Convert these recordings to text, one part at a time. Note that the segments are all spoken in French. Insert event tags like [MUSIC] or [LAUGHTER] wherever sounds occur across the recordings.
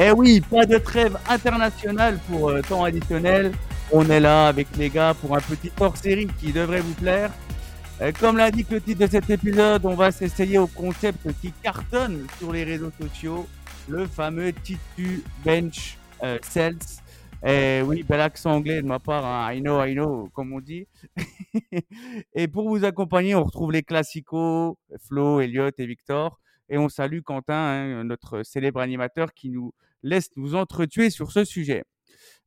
Eh oui, pas de trêve internationale pour euh, temps additionnel. On est là avec les gars pour un petit hors-série qui devrait vous plaire. Euh, comme l'indique le titre de cet épisode, on va s'essayer au concept qui cartonne sur les réseaux sociaux, le fameux Titu Bench euh, Cells. Eh oui, bel accent anglais de ma part, hein. I know, I know, comme on dit. [LAUGHS] et pour vous accompagner, on retrouve les classicos, Flo, Elliot et Victor. Et on salue Quentin, hein, notre célèbre animateur, qui nous laisse nous entretuer sur ce sujet.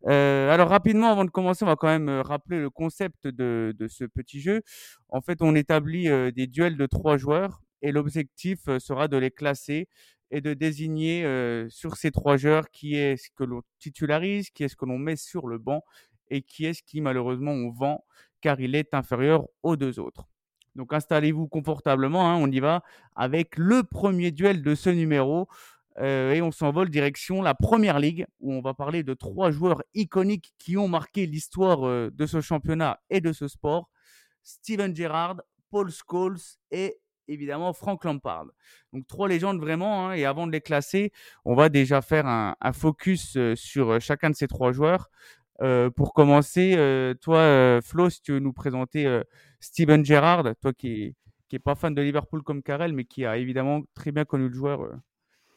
Euh, alors rapidement, avant de commencer, on va quand même euh, rappeler le concept de, de ce petit jeu. En fait, on établit euh, des duels de trois joueurs et l'objectif euh, sera de les classer et de désigner sur ces trois joueurs qui est ce que l'on titularise, qui est ce que l'on met sur le banc et qui est ce qui malheureusement on vend car il est inférieur aux deux autres. Donc installez-vous confortablement, hein, on y va avec le premier duel de ce numéro. Euh, et on s'envole direction la Première Ligue, où on va parler de trois joueurs iconiques qui ont marqué l'histoire euh, de ce championnat et de ce sport. Steven Gerrard, Paul Scholes et évidemment Frank Lampard. Donc trois légendes vraiment, hein, et avant de les classer, on va déjà faire un, focus euh, sur chacun de ces trois joueurs. Pour commencer, toi, Flo, si tu veux nous présenter Steven Gerrard, toi qui qui est pas fan de Liverpool comme Karel, mais qui a évidemment très bien connu le joueur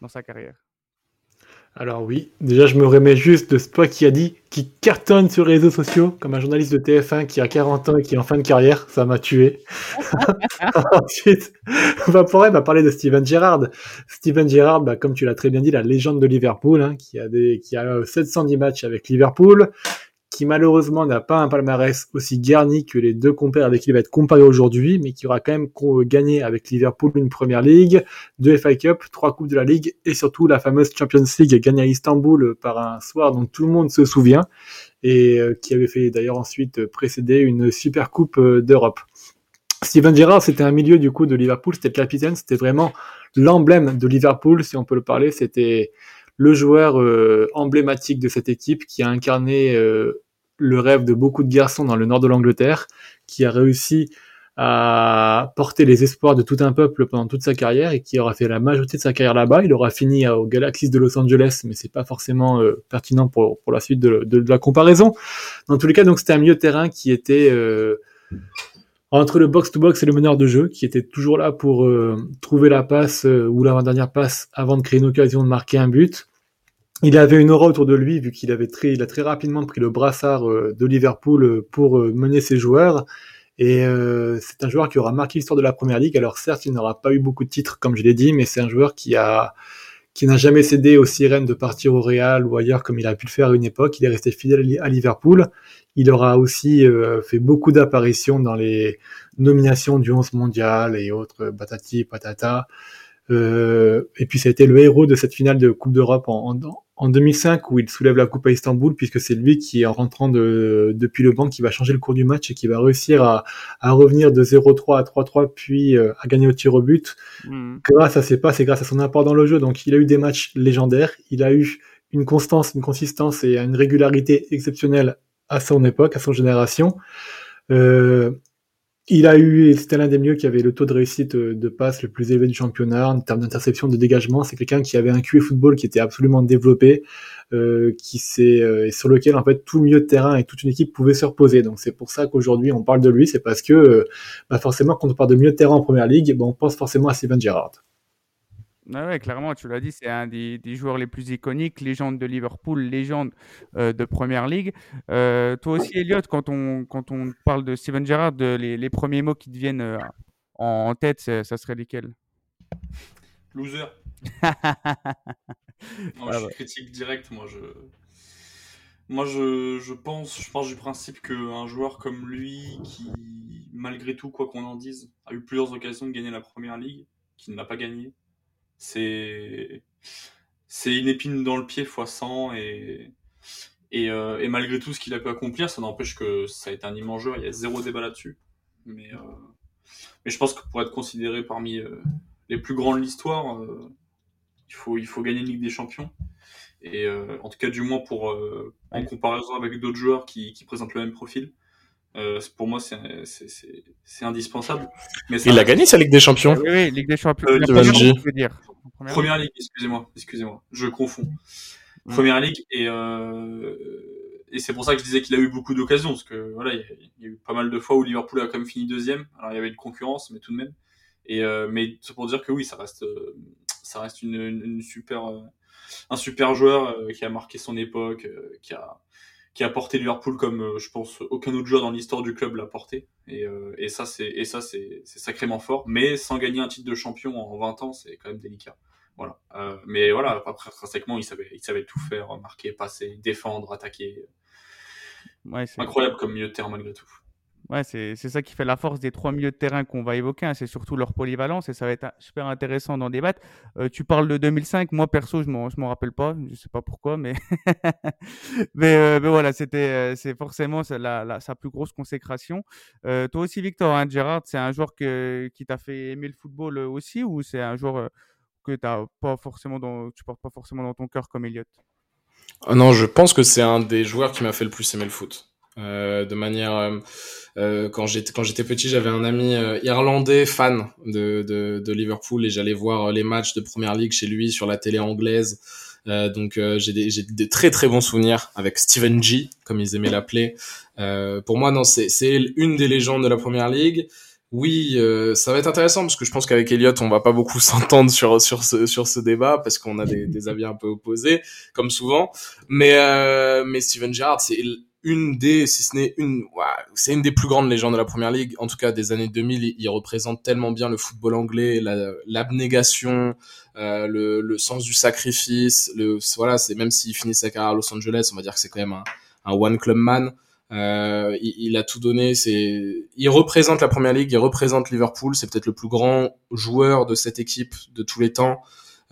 dans sa carrière. Alors oui, déjà je me remets juste de ce toi qui a dit qui cartonne sur les réseaux sociaux comme un journaliste de TF1 qui a 40 ans et qui est en fin de carrière, ça m'a tué. [LAUGHS] [LAUGHS] Ensuite, on va pourrait bah, parler de Steven Gerrard. Steven Gerrard, bah, comme tu l'as très bien dit, la légende de Liverpool, hein, qui a des, qui a euh, 710 matchs avec Liverpool, qui malheureusement n'a pas un palmarès aussi garni que les deux compères avec qui il va être comparé aujourd'hui, mais qui aura quand même co- gagné avec Liverpool une première ligue, deux FA Cup, trois coupes de la ligue et surtout la fameuse Champions League gagnée à Istanbul par un soir dont tout le monde se souvient et euh, qui avait fait d'ailleurs ensuite précéder une super coupe euh, d'Europe. Steven Gerrard, c'était un milieu du coup de Liverpool, c'était le capitaine, c'était vraiment l'emblème de Liverpool, si on peut le parler, c'était le joueur euh, emblématique de cette équipe qui a incarné euh, le rêve de beaucoup de garçons dans le nord de l'Angleterre, qui a réussi à porter les espoirs de tout un peuple pendant toute sa carrière et qui aura fait la majorité de sa carrière là-bas. Il aura fini euh, au Galaxy de Los Angeles, mais c'est pas forcément euh, pertinent pour, pour la suite de, de- la comparaison. Dans tous les cas, donc c'était un milieu de terrain qui était euh, entre le box-to-box et le meneur de jeu, qui était toujours là pour trouver la passe ou l'avant-dernière passe avant de créer une occasion de marquer un but. Il avait une aura autour de lui, vu qu'il avait très, il a très rapidement pris le brassard euh, de Liverpool euh, pour euh, mener ses joueurs. Et euh, c'est un joueur qui aura marqué l'histoire de la Première Ligue. Alors certes, il n'aura pas eu beaucoup de titres, comme je l'ai dit, mais c'est un joueur qui a qui n'a jamais cédé aux sirènes de partir au Real ou ailleurs comme il a pu le faire à une époque. Il est resté fidèle à Li- à Liverpool. Il aura aussi fait beaucoup d'apparitions dans les nominations du 11 mondial et autres batati patata. Euh, et puis ça a été le héros de cette finale de Coupe d'Europe en, en, en 2005 où il soulève la coupe à Istanbul puisque c'est lui qui en rentrant de, depuis le banc qui va changer le cours du match et qui va réussir à, à revenir de 0-3 à 3-3 puis euh, à gagner au tir au but Mhm. grâce à ses passes et grâce à son apport dans le jeu. Donc il a eu des matchs légendaires, il a eu une constance, une consistance et une régularité exceptionnelle à son époque, à son génération. Euh, il a eu, c'était l'un des mieux qui avait le taux de réussite euh, de passe le plus élevé du championnat en termes d'interception, de dégagement. C'est quelqu'un qui avait un QE football qui était absolument développé, euh, qui s'est, euh, sur lequel en fait tout milieu de terrain et toute une équipe pouvaient se reposer. Donc c'est pour ça qu'aujourd'hui on parle de lui, c'est parce que euh, bah forcément quand on parle de milieu de terrain en première ligue, bah, on pense forcément à Steven Gerrard. Ah ouais, clairement, tu l'as dit, c'est un des, des joueurs les plus iconiques, légende de Liverpool, légende euh, de Première Ligue. Euh, toi aussi, Elliot, quand on, quand on parle de Steven Gerrard, de- les, les premiers mots qui te viennent euh, en, en tête, ça serait lesquels? Loser. [LAUGHS] Ah Non, je ouais. suis critique direct, moi je. Moi je, je pense, je pense du principe qu'un joueur comme lui, qui malgré tout, quoi qu'on en dise, a eu plusieurs occasions de gagner la première ligue, qui ne l'a pas gagné, c'est. C'est une épine dans le pied fois 100 et. Et, euh, et malgré tout ce qu'il a pu accomplir, ça n'empêche que ça a été un immense joueur, il y a zéro débat là-dessus. Mais, euh, mais je pense que pour être considéré parmi euh, les plus grands de l'histoire, euh, il, faut, il faut gagner une Ligue des Champions. Et euh, en tout cas, du moins pour, euh, en comparaison avec d'autres joueurs qui, qui présentent le même profil, euh, pour moi, c'est indispensable. Mais ça Il a gagné sa Ligue des Champions. Oui, oui, Ligue des Champions. Euh, la de première je dire. Première ligue. Première ligue, excusez-moi, excusez-moi, je confonds. mm. Première Ligue et euh, et c'est pour ça que je disais qu'il a eu beaucoup d'occasions parce que voilà il y, a eu pas mal de fois où Liverpool a quand même fini deuxième alors il y avait une concurrence mais tout de même et euh, mais c'est pour dire que oui ça reste ça reste une, une, super un super joueur qui a marqué son époque qui a qui a porté Liverpool comme je pense aucun autre joueur dans l'histoire du club l'a porté et, et ça c'est et ça c'est sacrément fort mais sans gagner un titre de champion en 20 ans c'est quand même délicat voilà. Euh, mais voilà, après, intrinsèquement, il savait, il savait tout faire, marquer, passer, défendre, attaquer. Ouais, Incroyable comme milieu de terrain malgré tout. Ouais, c'est ça qui fait la force des trois milieux de terrain qu'on va évoquer. Hein. C'est surtout leur polyvalence et ça va être super intéressant d'en débattre. Euh, tu parles de 2005. Moi, perso, je ne m'en rappelle pas. Je sais pas pourquoi, mais, [LAUGHS] mais, euh, mais, voilà, c'était c'est forcément sa plus grosse consécration. toi aussi, Victor, hein, Gérard, c'est un joueur que, qui t'a fait aimer le football aussi ou c'est un joueur que as pas forcément dans, tu portes pas forcément dans ton cœur comme Elliott? Non, je pense que c'est un des joueurs qui m'a fait le plus aimer le foot. Euh, de manière euh, euh, quand j'étais quand j'étais petit j'avais un ami irlandais fan de, de, de Liverpool et j'allais voir les matchs de première ligue chez lui sur la télé anglaise. Donc j'ai des j'ai des très très bons souvenirs avec Steven G comme ils aimaient l'appeler. Pour moi non c'est c'est une des légendes de la première ligue oui, euh, ça va être intéressant parce que je pense qu'avec Elliot, on va pas beaucoup [LAUGHS] s'entendre sur sur ce sur ce débat parce qu'on a des, des avis un peu opposés, comme souvent. Mais euh, mais Steven Gerrard, c'est une des, si ce n'est une, c'est une des plus grandes légendes de la Première Ligue. En tout cas, des années 2000, il, représente tellement bien le football anglais, l'abnégation, euh, le, le sens du sacrifice. Le voilà, c'est même s'il finit sa carrière à Los Angeles, on va dire que c'est quand même un, un one club man. Euh, il, a tout donné. C'est, il représente la première ligue, il représente Liverpool. C'est peut-être le plus grand joueur de cette équipe de tous les temps.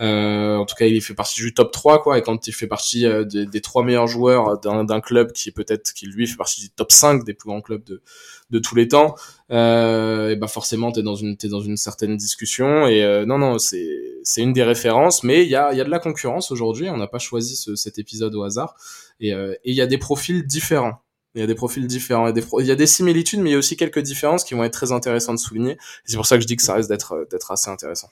Euh, en tout cas, il fait partie du top 3, quoi. Et quand il fait partie euh, des, trois meilleurs joueurs d'un club qui est peut-être, qui lui fait partie du top 5 des plus grands clubs de, tous les temps, euh, et ben forcément, t'es dans une, t'es dans une certaine discussion. Et euh, non, non, c'est, c'est une des références. Mais il y a, il y a de la concurrence aujourd'hui. On n'a pas choisi ce, cet épisode au hasard. Et il y a des profils différents. Il y a des profils différents. Il y a y a des similitudes, mais il y a aussi quelques différences qui vont être très intéressantes de souligner. C'est pour ça que je dis que ça reste d'être, euh, d'être assez intéressant.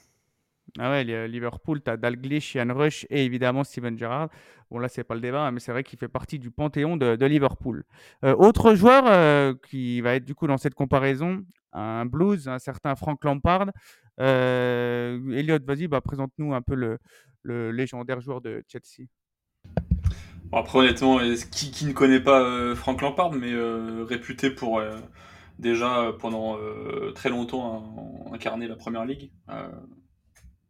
Ah ouais, Liverpool, tu as Dalglish, Ian Rush et évidemment Steven Gerrard. Bon, là, c'est pas le débat, hein, mais c'est vrai qu'il fait partie du panthéon de, Liverpool. Euh, autre joueur euh, qui va être du coup dans cette comparaison, un blues, un certain Frank Lampard. Euh, Elliot, vas-y, bah, présente-nous un peu le, légendaire joueur de Chelsea après, honnêtement, qui, qui ne connaît pas Frank Lampard, mais réputé pour déjà pendant très longtemps incarner la première ligue,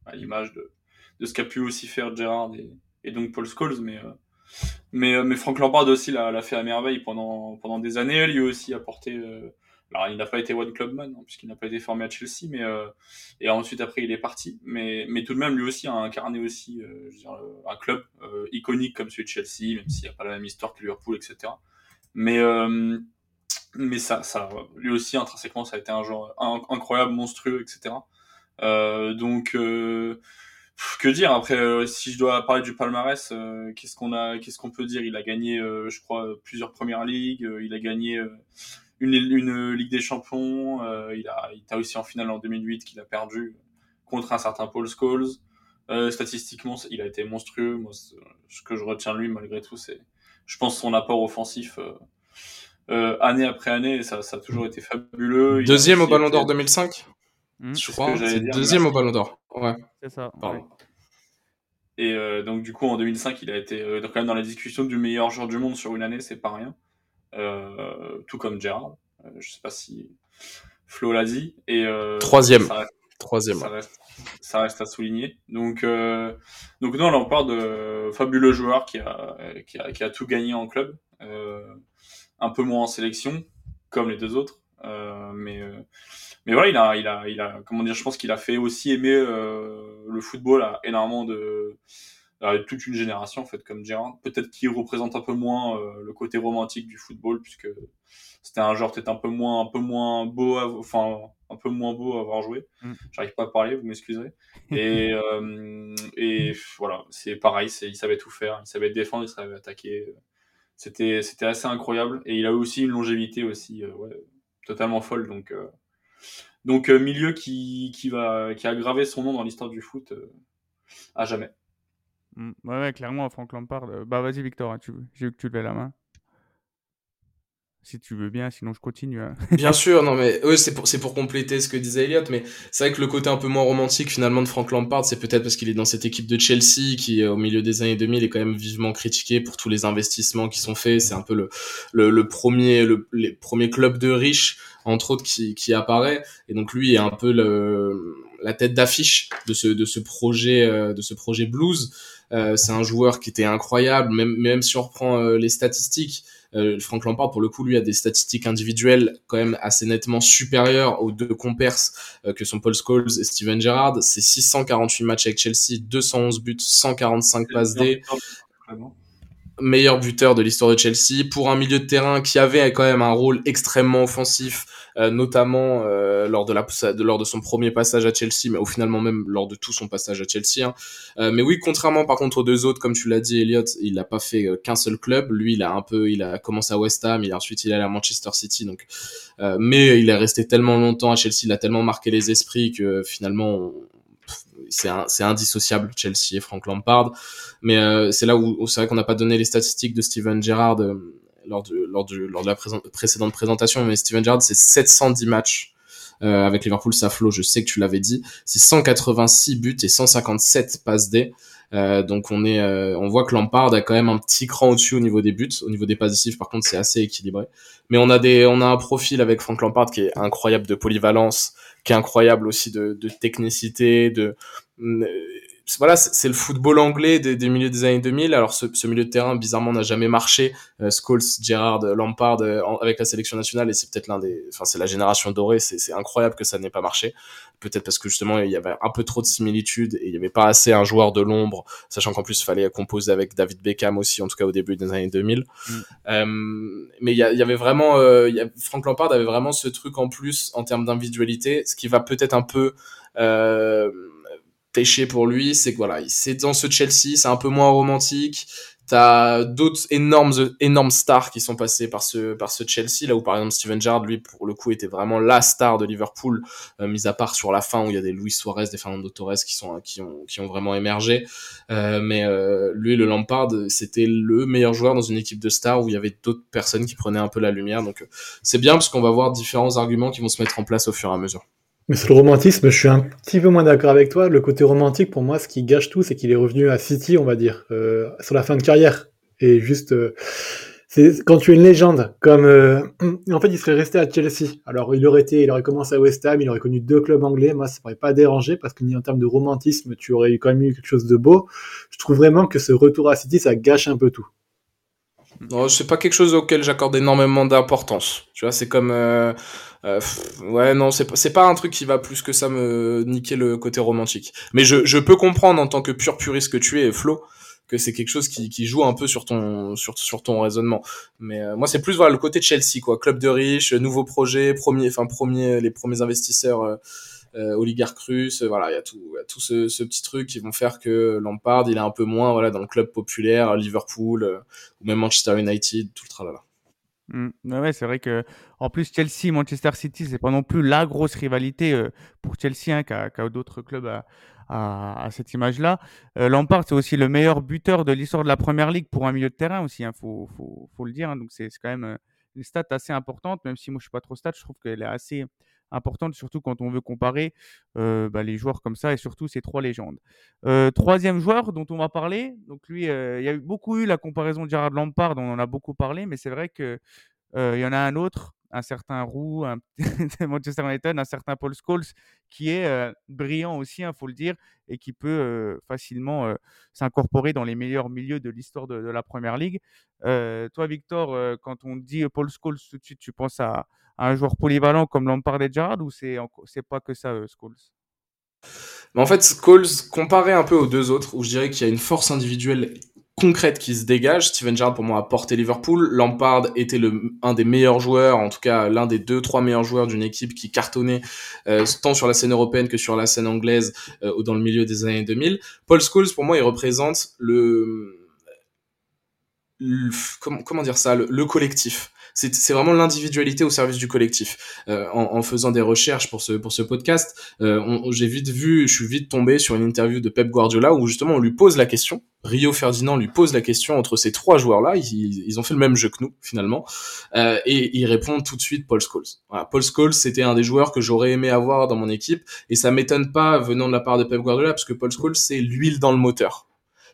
à l'image de, de, ce qu'a pu aussi faire Gerrard et, et donc Paul Scholes, mais mais, mais Frank Lampard aussi l'a fait à merveille pendant pendant des années. Lui aussi a porté alors, il n'a pas été one clubman, hein, puisqu'il n'a pas été formé à Chelsea, mais euh, et ensuite après il est parti. Mais, mais tout de même, lui aussi a incarné aussi euh, je veux dire, euh, un club euh, iconique comme celui de Chelsea, même s'il n'y a pas la même histoire que Liverpool, etc. Mais euh, mais ça, ça, lui aussi intrinsèquement, ça a été un genre incroyable, monstrueux, etc. donc que dire après si je dois parler du palmarès qu'est-ce qu'on a qu'est-ce qu'on peut dire? Il a gagné je crois plusieurs premières ligues il a gagné une, une Ligue des Champions. Euh, il, a, il a aussi en finale en 2008 qu'il a perdu contre un certain Paul Scholes. Euh, statistiquement, il a été monstrueux. Moi, ce que je retiens de lui, malgré tout, c'est, je pense, son apport offensif euh, euh année après année. Ça, ça a toujours été fabuleux. Deuxième au Ballon d'Or 2005 mmh. Je crois. Deuxième au Ballon d'Or. Ouais. C'est ça. Et euh, donc, du coup, en 2005, il a été quand même dans la discussion du meilleur joueur du monde sur une année, c'est pas rien. Euh, tout comme Gérard. Euh, je sais pas si Flo l'a dit. Et, euh, Troisième. Troisième. Ça reste, à souligner. Donc, donc non, là on parle de fabuleux joueur qui a, qui a, qui a tout gagné en club, un peu moins en sélection, comme les deux autres, mais mais voilà, il a, il a, il a, comment dire, je pense qu'il a fait aussi aimer le football à énormément de toute une génération en fait comme Gérard. Peut-être qu'il représente un peu moins euh, le côté romantique du football puisque c'était un genre peut-être un peu moins un peu moins beau enfin un peu moins beau à avoir joué. Mm. J'arrive pas à parler, vous m'excuserez. Et [LAUGHS] euh, et voilà, c'est pareil, c'est il savait tout faire, il savait défendre, il savait attaquer. C'était c'était assez incroyable et il a aussi une longévité aussi euh, ouais, totalement folle donc donc milieu qui qui va qui a gravé son nom dans l'histoire du foot à jamais. Mm. Ouais, ouais, clairement, Franck Lampard. euh, Bah, vas-y, Victor, hein, tu... j'ai vu que tu levais la main. Si tu veux bien, sinon je continue. hein. [LAUGHS] Bien sûr, non mais [LAUGHS] ouais, c'est pour pour compléter ce que disait Elliot, mais c'est vrai que le côté un peu moins romantique finalement de Frank Lampard, c'est peut-être parce qu'il est dans cette équipe de Chelsea qui euh, au milieu des années 2000 est quand même vivement critiqué pour tous les investissements qui sont faits. C'est un peu le le, le premier le les premiers clubs de riches entre autres qui qui apparaît et donc lui est un peu le la tête d'affiche de ce de ce projet euh, de ce projet blues. Euh, c'est un joueur qui était incroyable, même même si on reprend euh, les statistiques. Euh, Frank Lampard, pour le coup, lui a des statistiques individuelles quand même assez nettement supérieures aux deux compères euh, que sont Paul Scholes et Steven Gerrard. C'est 648 matchs avec Chelsea, 211 buts, 145 passes D. meilleur buteur de l'histoire de Chelsea pour un milieu de terrain qui avait quand même un rôle extrêmement offensif, euh, notamment euh, lors de la lors de son premier passage à Chelsea, mais au finalement même lors de tout son passage à Chelsea. hein. Euh, mais oui, contrairement par contre aux deux autres, comme tu l'as dit, Elliot, il n'a pas fait euh, qu'un seul club. Lui, il a un peu, il a commencé à West Ham, et ensuite il est allé à Manchester City. Donc, euh, mais il est resté tellement longtemps à Chelsea, il a tellement marqué les esprits que finalement. C'est indissociable Chelsea et Frank Lampard mais euh, c'est là où, c'est vrai qu'on n'a pas donné les statistiques de Steven Gerrard euh, lors, de, lors, du, lors de la précédente présentation, mais Steven Gerrard, c'est 710 matchs euh, avec Liverpool, ça flot, je sais que tu l'avais dit, c'est 186 buts et 157 passes D. Euh, donc on est, euh, on voit que Lampard a quand même un petit cran au-dessus au niveau des buts, au niveau des passes par contre c'est assez équilibré. Mais on a des, on a un profil avec Frank Lampard qui est incroyable de polyvalence, qui est incroyable aussi de, de technicité, de voilà, c'est le football anglais des, des milieux des années 2000. Alors ce, ce milieu de terrain, bizarrement, n'a jamais marché. Euh, Scholes, Gerrard, Lampard euh, avec la sélection nationale, et c'est peut-être l'un des, enfin c'est la génération dorée. C'est c'est incroyable que ça n'ait pas marché. Peut-être parce que justement il y avait un peu trop de similitudes et il y avait pas assez un joueur de l'ombre, sachant qu'en plus il fallait composer avec David Beckham aussi, en tout cas au début des années 2000. Mm. Euh, mais il y, avait vraiment, euh, y a, Frank Lampard avait vraiment ce truc en plus en termes d'individualité, ce qui va peut-être un peu euh, péché pour lui, c'est que voilà, c'est dans ce Chelsea, c'est un peu moins romantique. T'as d'autres énormes, énormes stars qui sont passés par ce, par ce Chelsea, là où par exemple Steven Gerrard, lui, pour le coup, était vraiment la star de Liverpool, euh, mis à part sur la fin où il y a des Luis Suarez, des Fernando Torres qui sont, qui ont, qui ont vraiment émergé. Euh, mais euh, lui, le Lampard, c'était le meilleur joueur dans une équipe de stars où il y avait d'autres personnes qui prenaient un peu la lumière. Donc euh, c'est bien parce qu'on va voir différents arguments qui vont se mettre en place au fur et à mesure. Mais sur le romantisme, je suis un petit peu moins d'accord avec toi. Le côté romantique, pour moi, ce qui gâche tout, c'est qu'il est revenu à City, on va dire, euh, sur la fin de carrière. Et juste, euh, c'est quand tu es une légende, comme euh, en fait, il serait resté à Chelsea. Alors, il aurait été, il aurait commencé à West Ham, il aurait connu deux clubs anglais. Moi, ça m'aurait pas dérangé parce que ni en termes de romantisme, tu aurais eu quand même eu quelque chose de beau. Je trouve vraiment que ce retour à City, ça gâche un peu tout. Non, c'est pas quelque chose auquel j'accorde énormément d'importance. Tu vois, c'est comme, euh, ouais, non, c'est pas, pas un truc qui va plus que ça me niquer le côté romantique. Mais je, je peux comprendre en tant que pur puriste que tu es, Flo, que c'est quelque chose qui, qui joue un peu sur ton, sur, sur ton raisonnement. Mais euh, moi, c'est plus voilà le côté Chelsea, quoi, club de riches, nouveau projet, premier, enfin premier, les premiers investisseurs. euh, euh, euh, voilà, il y a tout, y a tout ce, ce petit truc qui vont faire que Lampard, il est un peu moins, voilà, dans le club populaire, Liverpool, euh, ou même Manchester United, tout le tralala. Mm. Ouais, c'est vrai que en plus Chelsea, Manchester City, c'est pas non plus la grosse rivalité euh, pour Chelsea hein, qu'a d'autres clubs à, à, cette image-là. Euh, Lampard, c'est aussi le meilleur buteur de l'histoire de la Première Ligue pour un milieu de terrain aussi, hein, faut, faut, faut le dire. hein. donc c'est c'est quand même euh, une stat assez importante, même si moi je suis pas trop stat, je trouve qu'elle est assez importante, surtout quand on veut comparer euh, bah, les joueurs comme ça et surtout ces trois légendes. Euh, troisième joueur dont on va parler, donc lui, euh, il y a eu beaucoup eu la comparaison de Gerard Lampard, on en a beaucoup parlé, mais c'est vrai que il y en a un autre, un certain Roux, un [LAUGHS] Manchester United, un certain Paul Scholes, qui est brillant aussi, il faut le dire, et qui peut facilement s'incorporer dans les meilleurs milieux de l'histoire de, la Première Ligue. Toi, Victor, quand on dit Paul Scholes, tout de suite, tu penses à, un joueur polyvalent comme Lampard et Gerrard, ou c'est pas que ça, Scholes? Mais en fait, Scholes, comparé un peu aux deux autres, où je dirais qu'il y a une force individuelle concrète qui se dégage. Steven Gerrard, pour moi, a porté Liverpool. Lampard était le, un des meilleurs joueurs, en tout cas l'un des deux, trois meilleurs joueurs d'une équipe qui cartonnait euh, tant sur la scène européenne que sur la scène anglaise euh, ou dans le milieu des années 2000. Paul Scholes, pour moi, il représente le... le- comment, comment dire ça le, le collectif c'est vraiment l'individualité au service du collectif. Euh, en, en faisant des recherches pour ce pour ce podcast, euh, j'ai vite vu, je suis vite tombé sur une interview de Pep Guardiola où justement on lui pose la question Rio Ferdinand lui pose la question entre ces trois joueurs-là, ils, ont fait le même jeu que nous finalement, euh, et il répond tout de suite Paul Scholes. Paul Scholes, c'était un des joueurs que j'aurais aimé avoir dans mon équipe, et ça m'étonne pas venant de la part de Pep Guardiola, parce que Paul Scholes, c'est l'huile dans le moteur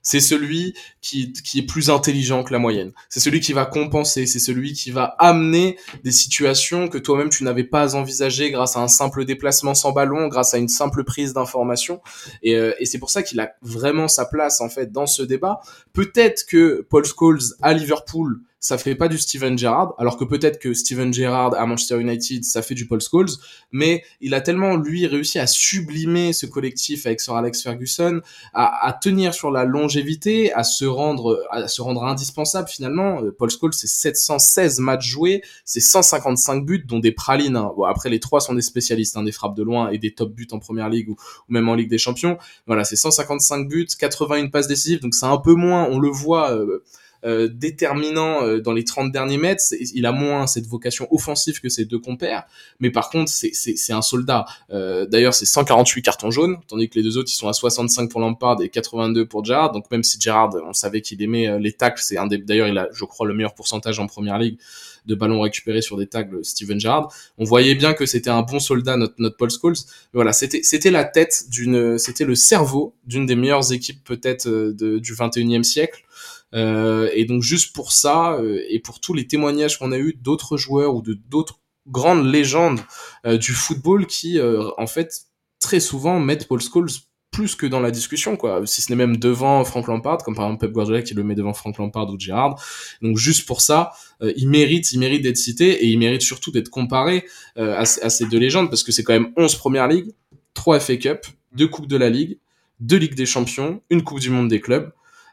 c'est celui qui, qui est plus intelligent que la moyenne. C'est celui qui va compenser, c'est celui qui va amener des situations que toi-même tu n'avais pas envisagées grâce à un simple déplacement sans ballon, grâce à une simple prise d'information. Et, euh, et c'est pour ça qu'il a vraiment sa place en fait dans ce débat. Peut-être que Paul Scholes à Liverpool ça fait pas du Steven Gerrard, alors que peut-être que Steven Gerrard à Manchester United, ça fait du Paul Scholes, mais il a tellement, lui, réussi à sublimer ce collectif avec Sir Alex Ferguson, à, à tenir sur la longévité, à se rendre, à se rendre indispensable finalement. Euh, Paul Scholes, c'est 716 matchs joués, c'est 155 buts, dont des pralines. Hein. Bon, après, les trois sont des spécialistes, hein, des frappes de loin et des top buts en première ligue ou, même en Ligue des Champions. Voilà, c'est 155 buts, 81 passes décisives, donc c'est un peu moins, on le voit, euh, euh, déterminant euh, dans les 30 derniers mètres. Il a moins cette vocation offensive que ses deux compères, mais par contre, c'est un soldat. Euh, D'ailleurs, c'est 148 cartons jaunes, tandis que les deux autres, ils sont à 65 pour Lampard et 82 pour Gerrard. Donc même si Gerrard, on savait qu'il aimait euh, les tacles, c'est un des... D'ailleurs, il a, je crois, le meilleur pourcentage en première ligue de ballons récupérés sur des tacles Steven Gerrard. On voyait bien que c'était un bon soldat notre, notre Paul Scholes. Voilà, c'était c'était la tête d'une c'était le cerveau d'une des meilleures équipes peut-être du 21e siècle. Euh, et donc juste pour ça euh, et pour tous les témoignages qu'on a eu d'autres joueurs ou de d'autres grandes légendes euh, du football qui en fait très souvent mettent Paul Scholes plus que dans la discussion quoi. Si ce n'est même devant Frank Lampard comme par exemple Pep Guardiola qui le met devant Frank Lampard ou Gerrard. Donc juste pour ça il mérite il mérite d'être cité et il mérite surtout d'être comparé à, à, ces deux légendes parce que c'est quand même 11 premières ligues 3 FA Cup deux coupes de la ligue deux ligues des champions une coupe du monde des clubs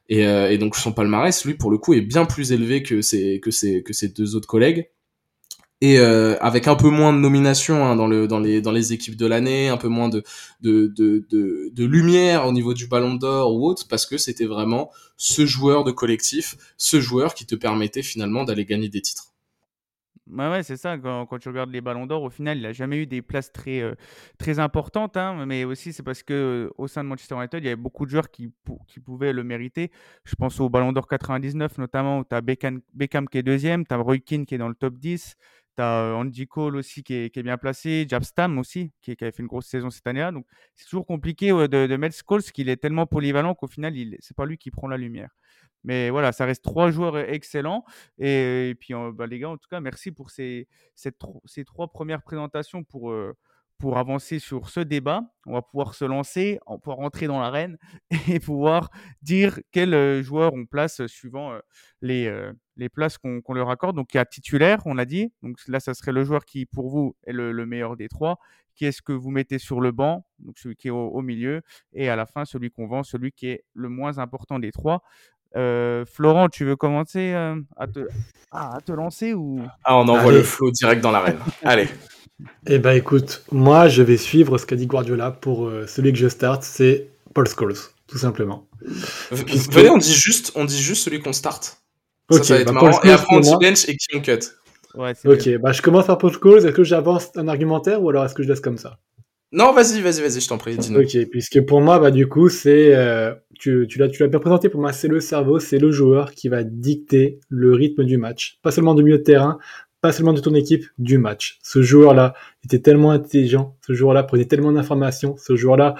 et, euh, et, donc son palmarès, lui, pour le coup, est bien plus élevé que ses, que deux autres collègues. Et euh, avec un peu moins de nominations hein, dans, le, dans, les, dans équipes de l'année, un peu moins de, de lumière au niveau du ballon d'or ou autre, parce que c'était vraiment ce joueur de collectif, ce joueur qui te permettait finalement d'aller gagner des titres. Ouais, ouais, c'est ça. Quand, tu regardes les ballons d'or, au final, il n'a jamais eu des places très, euh, très importantes. Hein, mais aussi, c'est parce que euh, au sein de Manchester United, il y avait beaucoup de joueurs qui, pouvaient le mériter. Je pense au ballon d'or 99, notamment, où tu as Beckham, qui est deuxième, tu as Roy Keane qui est dans le top 10, tu as Andy Cole aussi qui est, bien placé, Jab Stam aussi, qui, qui, avait fait une grosse saison cette année-là. Donc, c'est toujours compliqué de, de, mettre Scholes, qu'il est tellement polyvalent qu'au final, c'est pas lui qui prend la lumière. Mais voilà, ça reste trois joueurs excellents. Et, puis, bah, les gars, en tout cas, merci pour ces, trois premières présentations pour, pour avancer sur ce débat. On va pouvoir se lancer, on pouvoir rentrer dans l'arène [LAUGHS] et pouvoir dire quels joueurs on place suivant les, les places qu'on leur accorde. Donc, il y a titulaire, on a dit. Donc là, ça serait le joueur qui, pour vous, est le, le meilleur des trois. Qui est-ce que vous mettez sur le banc? Donc, celui qui est au milieu. Et à la fin, celui qu'on vend, celui qui est le moins important des trois. Euh, Florent, tu veux commencer euh, à, te... Ah, à te lancer ou? Ah, on envoie le flow direct dans l'arène. Allez. Eh ben écoute, moi je vais suivre ce qu'a dit Guardiola pour euh, celui que je starte, c'est Paul Scholes, tout simplement. Puisque... Venez, on dit juste, on dit juste celui qu'on starte. Ok, ça, va être bah, marrant. Et après on dit bench et qui on cut. Ouais, ok, bah je commence par Paul Scholes. Est-ce que j'avance un argumentaire ou alors est-ce que je laisse comme ça? Non, vas-y, vas-y, vas-y, je t'en prie, dis-nous. Ok, puisque pour moi, bah du coup, c'est tu, tu l'as bien présenté pour moi, c'est le cerveau, c'est le joueur qui va dicter le rythme du match. Pas seulement du milieu de terrain, pas seulement de ton équipe, du match. Ce joueur-là était tellement intelligent, ce joueur-là prenait tellement d'informations, ce joueur-là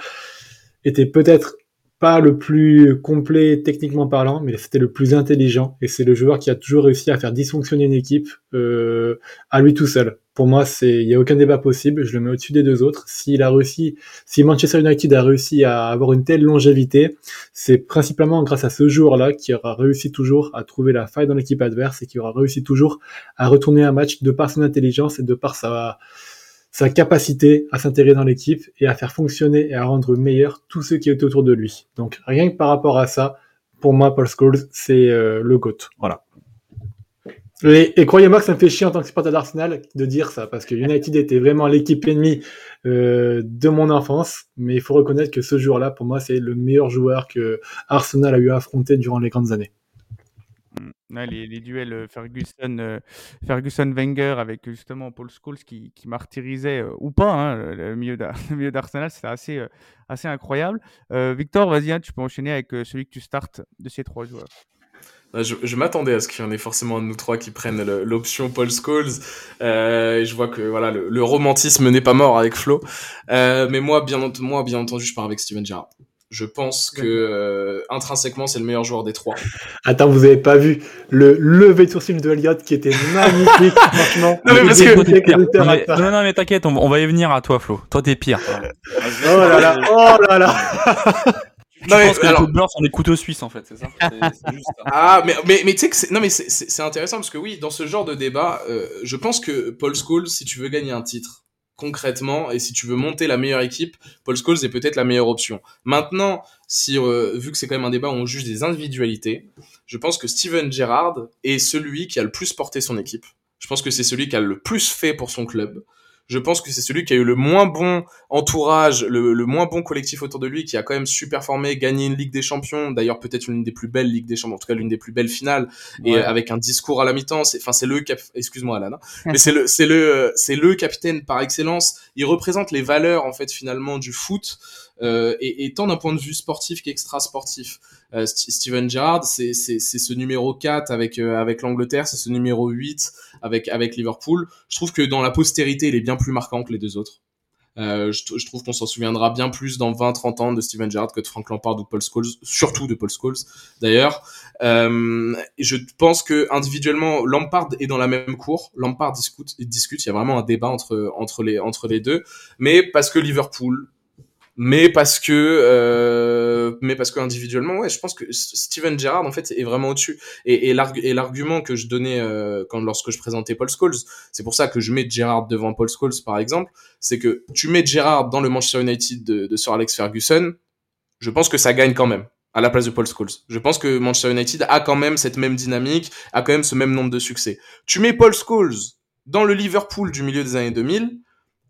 était peut-être pas le plus complet techniquement parlant, mais c'était le plus intelligent et c'est le joueur qui a toujours réussi à faire dysfonctionner une équipe euh, à lui tout seul. Pour moi, c'est il y a aucun débat possible. Je le mets au-dessus des deux autres. S'il a réussi, si Manchester United a réussi à avoir une telle longévité, c'est principalement grâce à ce joueur-là qui aura réussi toujours à trouver la faille dans l'équipe adverse et qui aura réussi toujours à retourner un match de par son intelligence et de par sa sa capacité à s'intégrer dans l'équipe et à faire fonctionner et à rendre meilleur tous ceux qui étaient autour de lui. Donc rien que par rapport à ça, pour moi, Paul Scholes, c'est euh, le GOAT. Voilà. Et, croyez-moi que ça me fait chier en tant que supporter d'Arsenal de dire ça, parce que United était vraiment l'équipe ennemie euh, de mon enfance, mais il faut reconnaître que ce joueur-là, pour moi, c'est le meilleur joueur que Arsenal a eu à affronter durant les grandes années. les, les, duels euh, Ferguson, euh, Ferguson Wenger avec justement Paul Scholes qui, martyrisait ou pas hein, [LAUGHS] le milieu d'Arsenal, c'était assez, assez incroyable. Victor, vas-y, hein, tu peux enchaîner avec celui que tu startes de ces trois joueurs. Bah, je, m'attendais à ce qu'il y en ait forcément un de nous trois qui prennent l'option Paul Scholes. Euh, je vois que voilà le, romantisme n'est pas mort avec Flo. Euh, mais moi bien, moi, bien entendu, je pars avec Steven Gerrard. Je pense que euh, intrinsèquement, c'est le meilleur joueur des trois. Attends, vous avez pas vu le lever de sourcil de Elliott qui était magnifique, [LAUGHS] franchement. Non, mais parce que... non, non, mais t'inquiète, on, va y venir à toi, Flo. Toi, t'es pire. oh là là, oh là là. [LAUGHS] Je non, pense que alors... les blancs sont des couteaux suisses en fait, c'est ça, [LAUGHS] juste Ah, mais, mais, mais tu sais que c'est, non, mais c'est, intéressant parce que oui, dans ce genre de débat, euh, je pense que Paul Scholes, si tu veux gagner un titre, concrètement, et si tu veux monter la meilleure équipe, Paul Scholes est peut-être la meilleure option. Maintenant, si, euh, vu que c'est quand même un débat où on juge des individualités, je pense que Steven Gerrard est celui qui a le plus porté son équipe. Je pense que c'est celui qui a le plus fait pour son club je pense que c'est celui qui a eu le moins bon entourage, le, moins bon collectif autour de lui, qui a quand même su performer, gagné une Ligue des Champions, d'ailleurs peut-être une des plus belles Ligues des Champions, en tout cas l'une des plus belles finales, et avec un discours à la mi-temps. Enfin, c'est le cap... excuse-moi Alan, hein. [LAUGHS] mais c'est le, c'est le, c'est le capitaine par excellence. Il représente les valeurs en fait finalement du foot. Euh, et, tant d'un point de vue sportif qu'extra sportif. Euh, Steven Gerrard, c'est ce numéro 4 avec, euh, avec l'Angleterre, c'est ce numéro 8 avec, avec Liverpool. Je trouve que dans la postérité, il est bien plus marquant que les deux autres. Je, trouve qu'on s'en souviendra bien plus dans 20-30 ans de Steven Gerrard que de Frank Lampard ou de Paul Scholes, surtout de Paul Scholes d'ailleurs. Je pense que individuellement, Lampard est dans la même cour. Lampard discute, il discute. Il y a vraiment un débat entre entre les entre les deux, mais parce que Liverpool, mais parce que euh, mais parce que individuellement ouais je pense que Steven Gerrard en fait est vraiment au-dessus et, l'argument que je donnais euh, quand lorsque je présentais Paul Scholes c'est pour ça que je mets Gerrard devant Paul Scholes par exemple c'est que tu mets Gerrard dans le Manchester United de, de Sir Alex Ferguson je pense que ça gagne quand même à la place de Paul Scholes. Je pense que Manchester United a quand même cette même dynamique, a quand même ce même nombre de succès. Tu mets Paul Scholes dans le Liverpool du milieu des années 2000,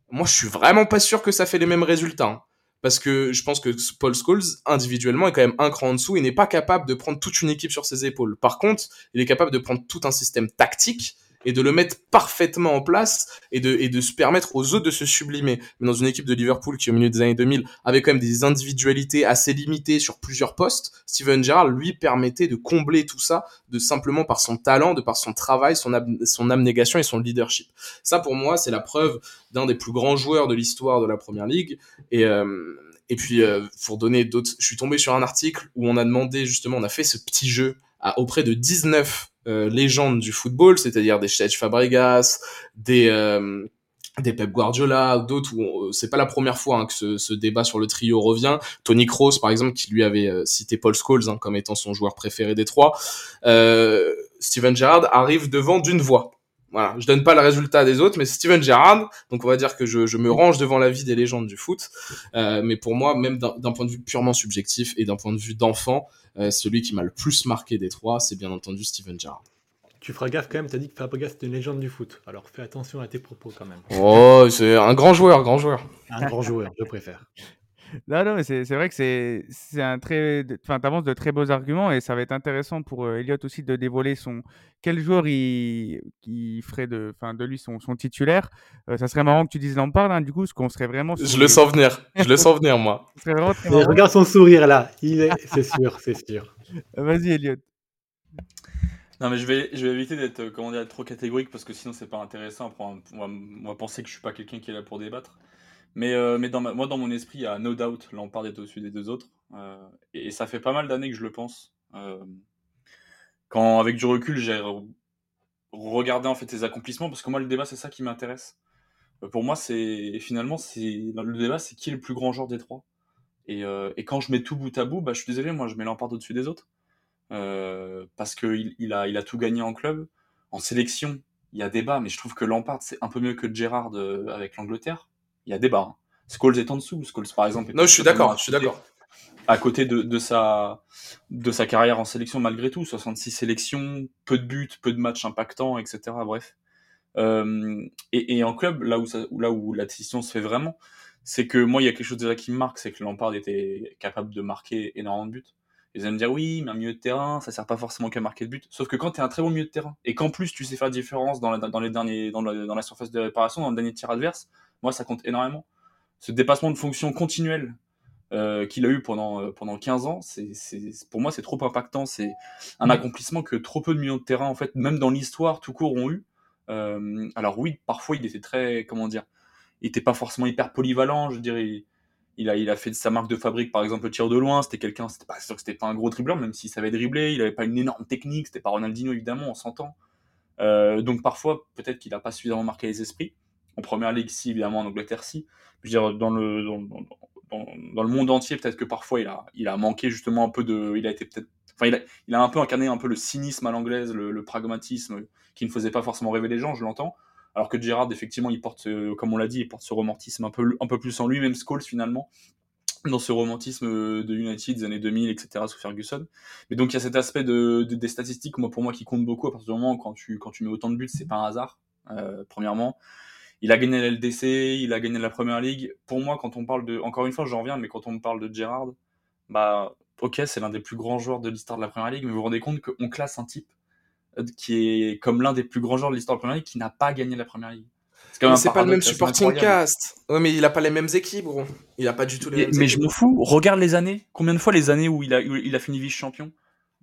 moi je suis vraiment pas sûr que ça fait les mêmes résultats. Parce que je pense que Paul Scholes, individuellement, est quand même un cran en dessous. Il n'est pas capable de prendre toute une équipe sur ses épaules. Par contre, il est capable de prendre tout un système tactique et de le mettre parfaitement en place et de, et de se permettre aux autres de se sublimer. Mais dans une équipe de Liverpool qui, au milieu des années 2000, avait quand même des individualités assez limitées sur plusieurs postes, Steven Gerrard lui permettait de combler tout ça de simplement par son talent, de par son travail, son, son abnégation et son leadership. Ça, pour moi, c'est la preuve d'un des plus grands joueurs de l'histoire de la Première Ligue. Et, euh, et puis, euh, pour donner d'autres, je suis tombé sur un article où on a demandé justement, on a fait ce petit jeu à, auprès de 19 euh, légendes du football, c'est-à-dire des Chet Fabregas, des euh, des Pep Guardiola d'autres où euh, c'est pas la première fois hein, que ce, ce, débat sur le trio revient. Tony Kroos par exemple qui lui avait cité Paul Scholes hein, comme étant son joueur préféré des trois. Euh, Steven Gerrard arrive devant d'une voix. Voilà, je donne pas le résultat des autres, mais c'est Steven Gerrard, donc on va dire que je, je me range devant la vie des légendes du foot. Euh, mais pour moi, même d'un point de vue purement subjectif et d'un point de vue d'enfant, euh, celui qui m'a le plus marqué des trois, c'est bien entendu Steven Gerrard. Tu feras gaffe quand même, t'as dit que Fabregas est une légende du foot, alors fais attention à tes propos quand même. Oh, c'est un grand joueur, grand joueur. Un grand joueur, je préfère. Non, non, mais c'est vrai que c'est c'est un très, enfin, t'avances de très beaux arguments et ça va être intéressant pour euh, Elliot aussi de dévoiler son quel joueur il, ferait de, enfin, de lui son, son titulaire. Euh, ça serait marrant que tu dises Lampard, hein, du coup, ce qu'on serait vraiment. Je le sens venir, je le sens venir moi. [LAUGHS] regarde son sourire là, il est, c'est sûr, c'est sûr. Vas-y Elliot. Non mais je vais, je vais éviter d'être euh, comment dire, trop catégorique parce que sinon c'est pas intéressant. On va, on va penser que je suis pas quelqu'un qui est là pour débattre. Mais, euh, mais dans moi, dans mon esprit, il y a no doubt, Lampard est au-dessus des deux autres. Euh, et, ça fait pas mal d'années que je le pense. Euh, quand, avec du recul, j'ai regardé en fait ses accomplissements, parce que moi, le débat, c'est ça qui m'intéresse. pour moi, c'est finalement, le débat, c'est qui est le plus grand joueur des trois. Et, et, quand je mets tout bout à bout, bah, je suis désolé, moi, je mets Lampard au-dessus des autres. parce qu'il il a, il a tout gagné en club. En sélection, il y a débat, mais je trouve que Lampard, c'est un peu mieux que Gerrard avec l'Angleterre il y a débat. Hein. Scholes est en dessous. Scholes, par exemple. Non, je suis d'accord. Je suis d'accord. À côté de, de, sa, de sa carrière en sélection, malgré tout, 66 sélections, peu de buts, peu de matchs impactants, etc. Bref. Euh, et, et, en club, là où, ça, là où la décision se fait vraiment, c'est que moi, il y a quelque chose déjà qui me marque, c'est que Lampard était capable de marquer énormément de buts. Et Ils allent me dire oui, mais un milieu de terrain, ça sert pas forcément qu'à marquer de but. Sauf que quand tu es un très bon milieu de terrain et qu'en plus tu sais faire la différence dans la, dans les derniers, dans, dans la surface de réparation, dans le dernier tir adverse, moi ça compte énormément. Ce dépassement de fonction continuelle euh, qu'il a eu pendant, euh, pendant 15 ans, c'est, pour moi c'est trop impactant. C'est un accomplissement que trop peu de milieux de terrain, en fait, même dans l'histoire tout court, ont eu. Euh, alors oui, parfois il était très, comment dire, il était pas forcément hyper polyvalent, je dirais il a, il a fait de sa marque de fabrique, par exemple, le tir de loin. C'était quelqu'un, c'était pas sûr que c'était pas un gros dribbleur, même s'il savait dribbler. Il avait pas une énorme technique. C'était pas Ronaldinho, évidemment, on s'entend. Euh, donc parfois, peut-être qu'il a pas suffisamment marqué les esprits. En première ligue, si, évidemment, en Angleterre, si. Je veux dire, dans le, dans, dans, le monde entier, peut-être que parfois, il a, il a manqué justement un peu de. Il a été peut-être. Enfin, il a, il a un peu incarné un peu le cynisme à l'anglaise, le, pragmatisme qui ne faisait pas forcément rêver les gens, je l'entends. Alors que Gerrard, effectivement, il porte, euh, comme on l'a dit, il porte ce romantisme un peu, un peu plus en lui, même Scholes finalement, dans ce romantisme euh, de United des années 2000, etc., sous Ferguson. Mais donc il y a cet aspect de, des statistiques, moi pour moi, qui compte beaucoup à partir du moment quand tu, quand tu mets autant de buts, c'est pas un hasard, euh, premièrement. Il a gagné la LDC, il a gagné la Première Ligue. Pour moi, quand on parle de, encore une fois, j'en reviens, mais quand on me parle de Gerrard, bah, ok, c'est l'un des plus grands joueurs de l'histoire de la Première Ligue, mais vous vous rendez compte qu'on classe un type qui est comme l'un des plus grands joueurs de l'histoire de la Première Ligue qui n'a pas gagné la Première Ligue. C'est pas le même supporting cast. Ouais, mais il a pas les mêmes équipes, gros. Il a pas du tout les mêmes Mais je m'en fous. Regarde les années. Combien de fois les années où il a, il a fini vice-champion?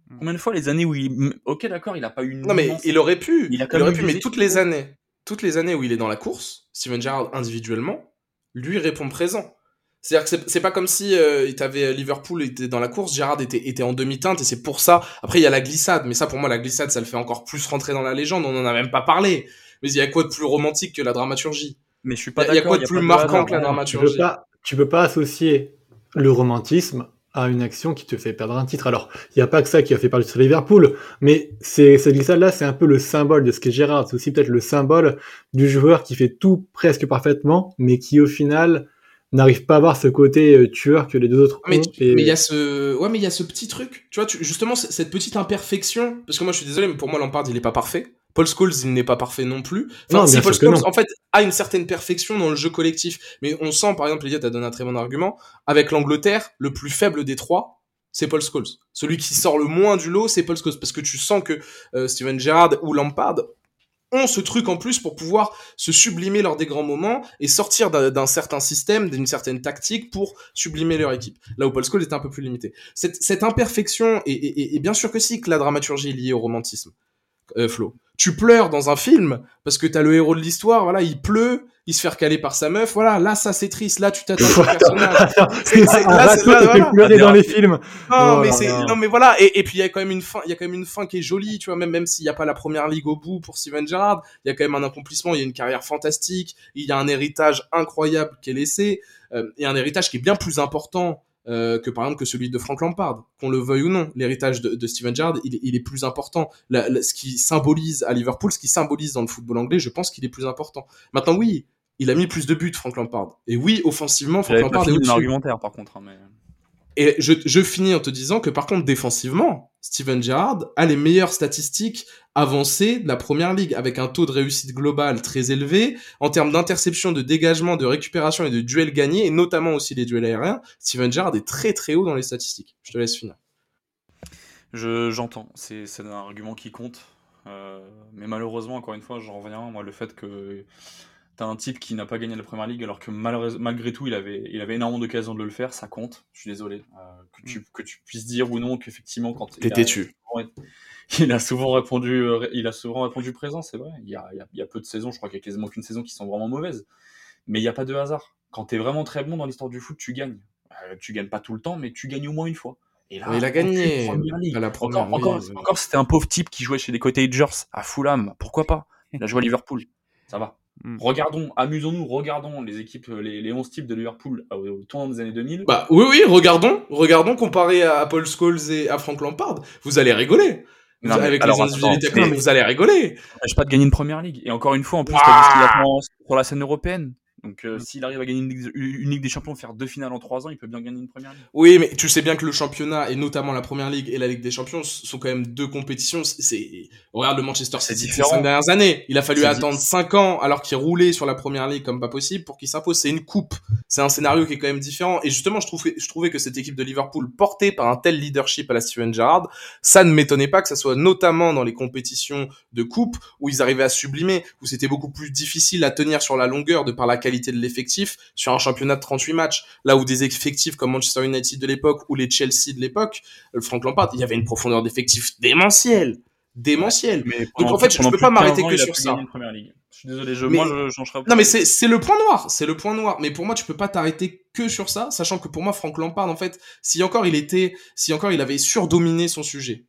Hmm. Combien de fois les années où il. Ok, d'accord, il a pas eu une. Non, mais il aurait pu. Il, a aurait pu, mais toutes les années. Toutes les années où il est dans la course, Steven Gerrard individuellement, lui répond présent. C'est-à-dire que c'est pas comme si euh, avait Liverpool était dans la course, Gerrard était, était en demi-teinte et c'est pour ça. Après il y a la glissade, mais ça pour moi la glissade ça le fait encore plus rentrer dans la légende. On en a même pas parlé. Mais il y a quoi de plus romantique que la dramaturgie? Mais je suis pas Il y a quoi de plus marquant que la dramaturgie tu peux, pas, tu peux pas associer le romantisme à une action qui te fait perdre un titre. Alors, il n'y a pas que ça qui a fait perdre sur Liverpool, mais c'est cette glissade-là, c'est un peu le symbole de ce qu'est Gérard. C'est aussi peut-être le symbole du joueur qui fait tout presque parfaitement, mais qui au final n'arrive pas à avoir ce côté euh, tueur que les deux autres mais, il y a ce ouais mais il y a ce petit truc tu vois justement cette petite imperfection parce que moi je suis désolé mais pour moi Lampard il est pas parfait Paul Scholes, il n'est pas parfait non plus. Enfin, si Paul Scholes, en fait, a une certaine perfection dans le jeu collectif. Mais on sent, par exemple, Lydia, t'as donné un très bon argument. Avec l'Angleterre, le plus faible des trois, c'est Paul Scholes. Celui qui sort le moins du lot, c'est Paul Scholes. Parce que tu sens que euh, Steven Gerrard ou Lampard ont ce truc en plus pour pouvoir se sublimer lors des grands moments et sortir d'un certain système, d'une certaine tactique pour sublimer leur équipe. Là où Paul Scholes est un peu plus limité. Cette, cette imperfection, et, et, bien sûr que si, que la dramaturgie est liée au romantisme, euh, Flo tu pleures dans un film parce que t'as le héros de l'histoire, voilà, il pleut, il se fait recaler par sa meuf, voilà, là ça c'est triste, là tu t'attends au personnage. [LAUGHS] c'est, là, là, pleurer dans les films. Non, mais c'est, non mais voilà, et, et puis il y a quand même une fin, il y a quand même une fin qui est jolie, tu vois, même même s'il n'y a pas la première ligue au bout pour Steven Gerrard, il y a quand même un accomplissement, il y a une carrière fantastique, il y a un héritage incroyable qui est laissé, euh, et un héritage qui est bien plus important euh, que par exemple que celui de Frank Lampard, qu'on le veuille ou non. L'héritage de, de, Steven Gerrard, il, il est plus important. ce qui symbolise à Liverpool, ce qui symbolise dans le football anglais, je pense qu'il est plus important. Maintenant, oui, il a mis plus de buts, Frank Lampard. Et oui, offensivement, Frank Lampard est argumentaire, par contre. Hein, mais... Et je, je, finis en te disant que par contre, défensivement, Steven Gerrard a les meilleures statistiques avancées de la première ligue, avec un taux de réussite globale très élevé, en termes d'interception, de dégagement, de récupération et de duels gagnés, et notamment aussi les duels aériens. Steven Gerrard est très très haut dans les statistiques. Je te laisse finir. Je, j'entends, c'est, c'est un argument qui compte. Euh, mais malheureusement, encore une fois, j'en reviens, moi, le fait que T'as un type qui n'a pas gagné la première ligue alors que malgré tout il avait, il avait énormément d'occasions de le faire, ça compte. Je suis désolé. Euh, que, tu, que tu puisses dire ou non qu'effectivement quand il têtu. [LAUGHS] il a souvent répondu, euh, il a souvent répondu présent, c'est vrai. Il y, a, il y, a, peu de saisons, je crois qu'il y a quasiment qu'une saison qui sont vraiment mauvaises. Mais il n'y a pas de hasard. Quand tu es vraiment très bon dans l'histoire du foot, tu gagnes. Euh, tu gagnes pas tout le temps, mais tu gagnes au moins une fois. Et là, il a gagné. À la première, encore, encore, c'était un pauvre type qui jouait chez les Cottagers à Fulham. Pourquoi pas? Il a joué à Liverpool. Ça va. Hmm. Regardons, amusons-nous, regardons les équipes, les, les 11 types de Liverpool au, tournant des années 2000. Bah oui, oui, regardons, regardons comparé à Paul Scholes et à Frank Lampard. Vous allez rigoler. Non, avec les individualités, vous allez rigoler. Je pas de gagner une première ligue. Et encore une fois, en plus, t'as dit ce qu'il sur la scène européenne. Donc euh, mm. s'il arrive à gagner une, Ligue des Champions, faire deux finales en trois ans, il peut bien gagner une première ligue. Oui, mais tu sais bien que le championnat, et notamment la première ligue et la Ligue des Champions, sont quand même deux compétitions. C'est Regarde le Manchester City ces cinq dernières années. Il a fallu attendre cinq ans alors qu'il roulait sur la première ligue comme pas possible pour qu'il s'impose. C'est une coupe. C'est un scénario qui est quand même différent. Et justement, je trouvais, je trouvais que cette équipe de Liverpool, portée par un tel leadership à la Steven Gerrard, ça ne m'étonnait pas que ça soit notamment dans les compétitions de coupe où ils arrivaient à sublimer, où c'était beaucoup plus difficile à tenir sur la longueur de par la qualité de l'effectif sur un championnat de 38 matchs. Là où des effectifs comme Manchester United de l'époque ou les Chelsea de l'époque, euh, Frank Lampard, il y avait une profondeur d'effectif démentielle. Démentielle. Donc en fait, je ne peux pas m'arrêter que sur ça. Je suis désolé, je, moi je changerai Non mais c'est le point noir, c'est le point noir. Mais pour moi, tu peux pas t'arrêter que sur ça, sachant que pour moi, Frank Lampard, en fait, si encore il était, si encore il avait surdominé son sujet,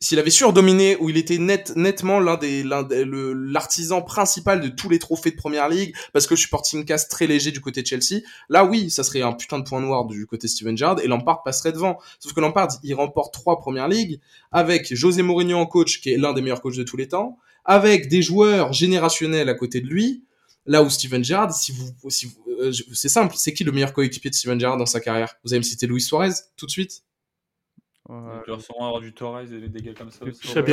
s'il avait surdominé où il était net, nettement l'un des, l'artisan principal de tous les trophées de première ligue, parce que je suis porting cast très léger du côté de Chelsea, là oui, ça serait un putain de point noir du côté Steven Gerrard et Lampard passerait devant. Sauf que Lampard, il remporte trois premières ligues avec José Mourinho en coach, qui est l'un des meilleurs coachs de tous les temps, avec des joueurs générationnels à côté de lui, là où Steven Gerrard, si vous, si euh, c'est simple, c'est qui le meilleur coéquipier de Steven Gerrard dans sa carrière? Vous allez me citer Luis Suarez, tout de suite? Ouais. Il va avoir du Torres et des dégâts comme ça. Xabi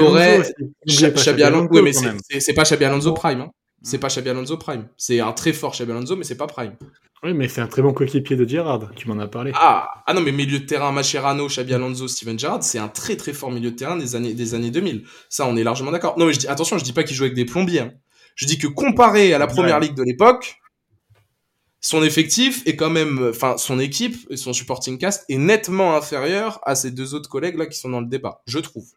Alonso, oui, mais c'est pas Xabi Alonso Prime. Hein. C'est pas Xabi Alonso Prime. C'est un très fort Xabi Alonso, mais c'est pas Prime. Oui, mais c'est un très bon coéquipier de Gerrard, tu m'en as parlé. Ah, ah non, mais milieu de terrain, Macherano, Xabi Alonso, Steven Gerrard, c'est un très très fort milieu de terrain des années, des années 2000. Ça, on est largement d'accord. Non, mais je dis, attention, je dis pas qu'il joue avec des plombiers. Hein. Je dis que comparé à la première ligue de l'époque, son effectif est quand même, enfin, son équipe et son supporting cast est nettement inférieur à ses deux autres collègues là qui sont dans le débat, je trouve.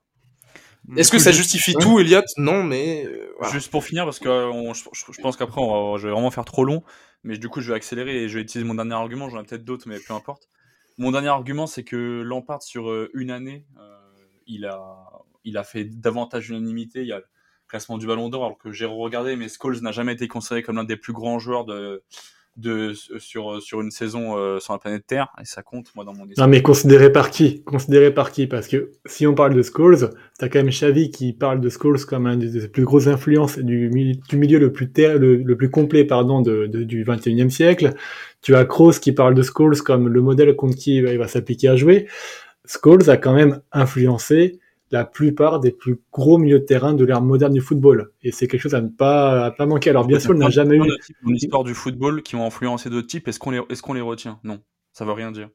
Est-ce que ça justifie tout, Elliot Non, mais euh, juste pour finir, parce que euh, je, pense qu'après, je vais vraiment faire trop long, mais du coup, je vais accélérer et je vais utiliser mon dernier argument. J'en ai peut-être d'autres, mais peu importe. Mon dernier argument, c'est que Lampard sur euh, une année, il a, il a fait davantage d'unanimité. Il y a le classement du Ballon d'Or, alors que j'ai regardé, mais Scholes n'a jamais été considéré comme l'un des plus grands joueurs de de, sur, sur une saison euh, sur la planète Terre, et ça compte, moi, dans mon esprit. Non, mais considéré par qui? Considéré par qui? Parce que si on parle de Scholes, t'as quand même Xavi qui parle de Scholes comme un des plus grosses influences du, du milieu le plus, terre, le, plus complet pardon, de, du 21e siècle. Tu as Kroos qui parle de Scholes comme le modèle contre qui il va s'appliquer à jouer. Scholes a quand même influencé la plupart des plus gros milieux de terrain de l'ère moderne du football. Et c'est quelque chose à ne pas, à pas manquer. Alors bien sûr, il n'a jamais eu... Dans l'histoire du football qui ont influencé d'autres types, est-ce qu'on les, est qu'on les retient? Non, ça veut rien dire.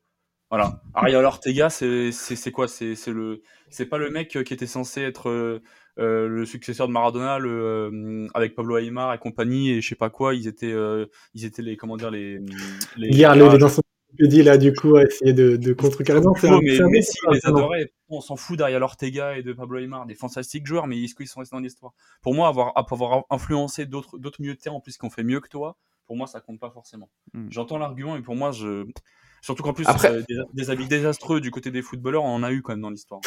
Voilà. Ariel Ortega, c'est quoi? C'est le, c'est pas le mec qui était censé être euh, euh, le successeur de Maradona, le, euh, avec Pablo Aymar et compagnie et je sais pas quoi. Ils étaient, ils étaient les, comment dire, les, les, les, dis là, du coup, à essayer de, de contrecarrer. Non, mais Messi, les adorait. On s'en fout derrière Ortega et de Pablo Aymar, des fantastiques joueurs, mais est-ce qu'ils sont restés dans l'histoire? Pour moi, avoir, avoir influencé d'autres milieux de terrain en plus qui ont fait mieux que toi, pour moi, ça compte pas forcément. Hmm. J'entends l'argument, mais pour moi, je. Surtout qu'en plus, Après... Euh, des, avis désastreux du côté des footballeurs, on en a eu quand même dans l'histoire.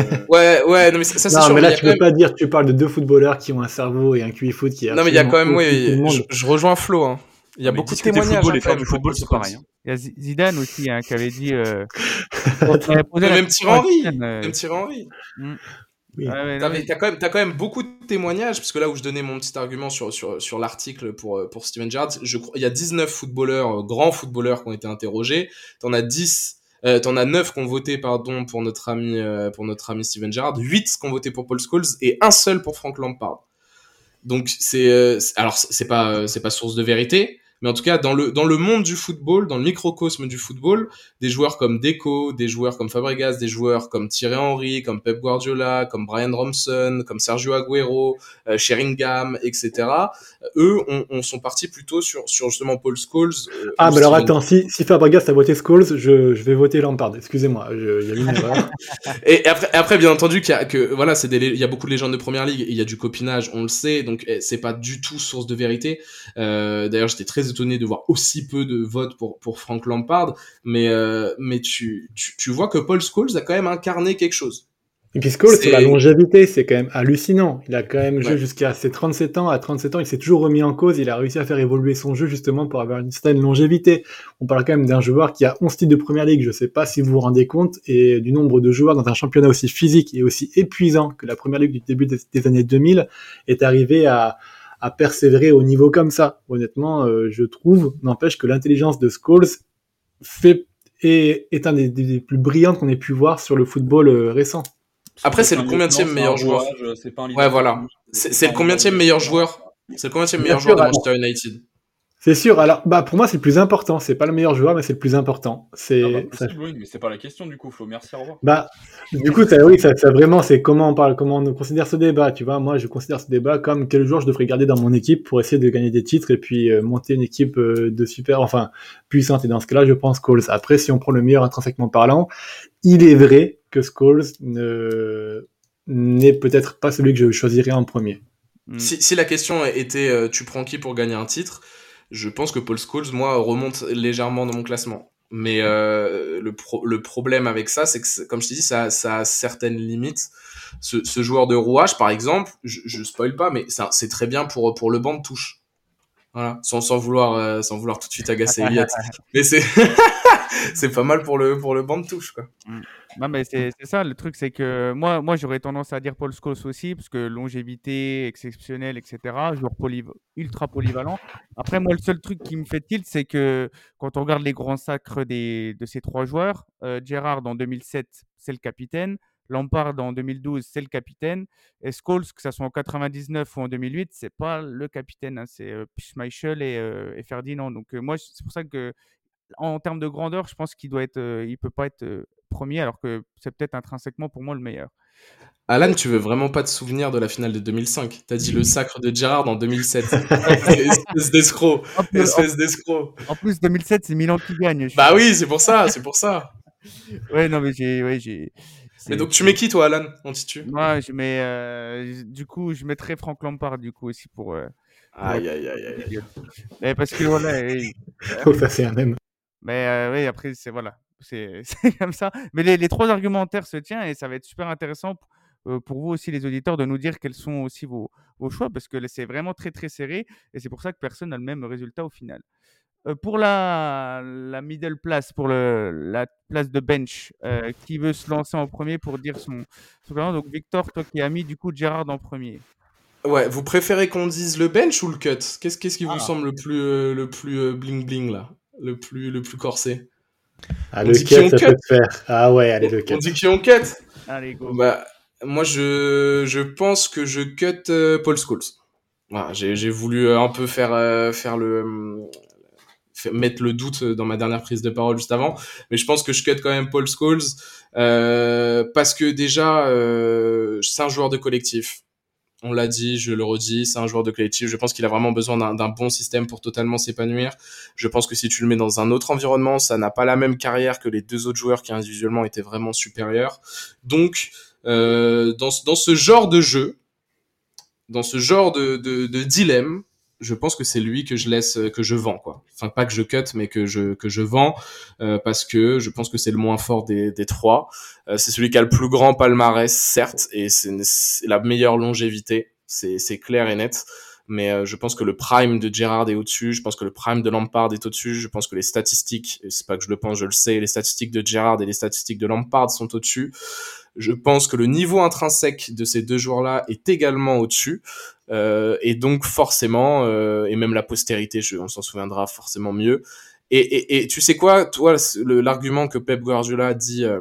Euh, [LAUGHS] ouais, ouais, non, mais ça, c'est sûr. mais là, tu peux pas dire, tu parles de deux footballeurs qui ont un cerveau et un QI foot qui. Non, mais il y a quand même, oui, je, je, rejoins Flo. Hein. Il y a beaucoup de témoignages. Football, faire du football, c'est pareil. Hein. Il y a Zidane aussi hein, qui avait dit. Euh... [LAUGHS] même Thierry Henry. Même Thierry Henry. T'as quand, même, as quand même beaucoup de témoignages, parce que là où je donnais mon petit argument sur, sur, sur l'article pour, euh, pour Steven Gerrard, il y a 19 footballeurs, euh, grands footballeurs qui ont été interrogés. T'en as 10, euh, t'en as 9 qui ont voté, pardon, pour notre ami, euh, pour notre ami Steven Gerrard, 8 qui ont voté pour Paul Scholes et un seul pour Frank Lampard. Donc c'est, alors c'est pas, c'est pas source de vérité, mais en tout cas, dans le, dans le monde du football, dans le microcosme du football, des joueurs comme Deco, des joueurs comme Fabregas, des joueurs comme Thierry Henry, comme Pep Guardiola, comme Brian Robson, comme Sergio Aguero, euh, Sheringham, etc. Eux, on, on, sont partis plutôt sur, sur justement Paul Scholes. Euh, ah, mais alors attends, si, si Fabregas a voté Scholes, je, je vais voter Lampard. Excusez-moi, il y a une [LAUGHS] erreur. et après, après, bien entendu, qu'il y a, que, voilà, c'est il y a beaucoup de légendes de première ligue, il y a du copinage, on le sait, donc eh, c'est pas du tout source de vérité. Euh, D'ailleurs, j'étais très étonné de voir aussi peu de votes pour, pour Frank Lampard, mais, euh, mais tu, tu, tu, vois que Paul Scholes a quand même incarné quelque chose. Et puis Scholes, c'est la longévité, c'est quand même hallucinant. Il a quand même joué jusqu'à ses 37 ans. À 37 ans, il s'est toujours remis en cause. Il a réussi à faire évoluer son jeu justement pour avoir une certaine longévité. On parle quand même d'un joueur qui a 11 titres de première ligue. Je sais pas si vous vous rendez compte et du nombre de joueurs dans un championnat aussi physique et aussi épuisant que la première ligue du début des, des années 2000 est arrivé à, à persévérer au niveau comme ça. Honnêtement, euh, je trouve, n'empêche que l'intelligence de Scholes fait est, est un des, des plus brillants qu'on ait pu voir sur le football euh, récent. Après, c'est le combienième meilleur joueur Ouais, voilà. C'est le combienième meilleur joueur C'est le combienième meilleur joueur de Manchester United c'est sûr. Alors, bah, pour moi, c'est le plus important. C'est pas le meilleur joueur, mais c'est le plus important. C'est. Ah bah, oui, mais c'est pas la question du coup, Flo. Merci, au revoir. Bah, du coup, ça, oui, ça, ça vraiment, c'est comment on parle, comment on considère ce débat. Tu vois, moi, je considère ce débat comme quel joueur je devrais garder dans mon équipe pour essayer de gagner des titres et puis euh, monter une équipe euh, de super, enfin, puissante. Et dans ce cas-là, je pense Scholes. Après, si on prend le meilleur intrinsèquement parlant, il est vrai que Scholes ne n'est peut-être pas celui que je choisirais en premier. Si, si la question était, euh, tu prends qui pour gagner un titre? Je pense que Paul Scholes, moi, remonte légèrement dans mon classement. Mais euh, le, le problème avec ça, c'est que, comme je t'ai dit, ça, ça a certaines limites. Ce, ce joueur de rouage, par exemple, je, je spoil pas, mais c'est très bien pour, pour le banc de touche. Voilà, sans, sans vouloir euh, sans vouloir tout de suite agacer Elliot. [LAUGHS] mais c'est [LAUGHS] [LAUGHS] c'est pas mal pour le pour le banc de touche quoi. Mm. Non mais c'est ça le truc c'est que moi moi j'aurais tendance à dire Paul Scholes aussi parce que longévité exceptionnelle etc. Joueur poly, ultra polyvalent. Après moi le seul truc qui me fait tilt c'est que quand on regarde les grands sacres des de ces trois joueurs, euh, Gerrard en 2007 c'est le capitaine. Lampard en 2012, c'est le capitaine. Et Scholes, que ce soit en 99 ou en 2008, c'est pas le capitaine. Hein, c'est euh, Schmeichel et, euh, et, Ferdinand. Donc euh, moi, c'est pour ça que en termes de grandeur, je pense qu'il doit être, euh, il peut pas être euh, premier, alors que c'est peut-être intrinsèquement pour moi le meilleur. Alan, tu veux vraiment pas te souvenir de la finale de 2005 T'as dit le sacre de Gerrard en 2007. espèce d'escroc. Espèce d'escroc. En plus, 2007, c'est Milan qui gagne. Bah oui, c'est pour ça, c'est pour ça. [LAUGHS] ouais, non, mais j'ai, ouais, j'ai, mais donc tu mets qui toi, Alan? On titue Moi, je mets. Euh, du coup, je mettrais Franck Lampard du coup aussi pour. Euh, aïe, aïe, aïe, aïe. [LAUGHS] Mais parce que voilà. Et, oh, ça c'est un même. Mais euh, oui, après c'est voilà, [LAUGHS] c'est comme ça. Mais les, les, trois argumentaires se tiennent et ça va être super intéressant pour, pour vous aussi les auditeurs de nous dire quels sont aussi vos, vos choix parce que c'est vraiment très très serré et c'est pour ça que personne n'a le même résultat au final. Euh, pour la, la, middle place, pour le, la place de bench, euh, qui veut se lancer en premier pour dire son, son Donc Victor, toi qui as mis du coup Gérard en premier. Ouais, vous préférez qu'on dise le bench ou le cut? Qu'est-ce qu'est-ce qui vous ah. semble le plus euh, le plus bling bling là, le plus le plus corsé ah, le cut, ça peut faire. Ah ouais, allez le cut. On dit qui on cut Allez go. Bah moi je je pense que je cut Paul Scholes. Voilà, j'ai voulu un peu faire faire le mettre le doute dans ma dernière prise de parole juste avant, mais je pense que je cut quand même Paul Scholes euh, parce que déjà euh, c'est un joueur de collectif. On l'a dit, je le redis, c'est un joueur de collectif. Je pense qu'il a vraiment besoin d'un bon système pour totalement s'épanouir. Je pense que si tu le mets dans un autre environnement, ça n'a pas la même carrière que les deux autres joueurs qui individuellement étaient vraiment supérieurs. Donc, euh, dans, ce genre de jeu, dans ce genre de, de, dilemme, je pense que c'est lui que je laisse, que je vends, quoi. Enfin, pas que je cut, mais que je que je vends euh, parce que je pense que c'est le moins fort des, des trois. Euh, c'est celui qui a le plus grand palmarès, certes, et c'est la meilleure longévité. C'est clair et net. Mais je pense que le prime de Gerrard est au-dessus. Je pense que le prime de Lampard est au-dessus. Je pense que les statistiques, c'est pas que je le pense, je le sais, les statistiques de Gerrard et les statistiques de Lampard sont au-dessus. Je pense que le niveau intrinsèque de ces deux joueurs-là est également au-dessus. Euh, et donc forcément, euh, et même la postérité, on s'en souviendra forcément mieux. Et, tu sais quoi, toi, l'argument que Pep Guardiola dit, euh,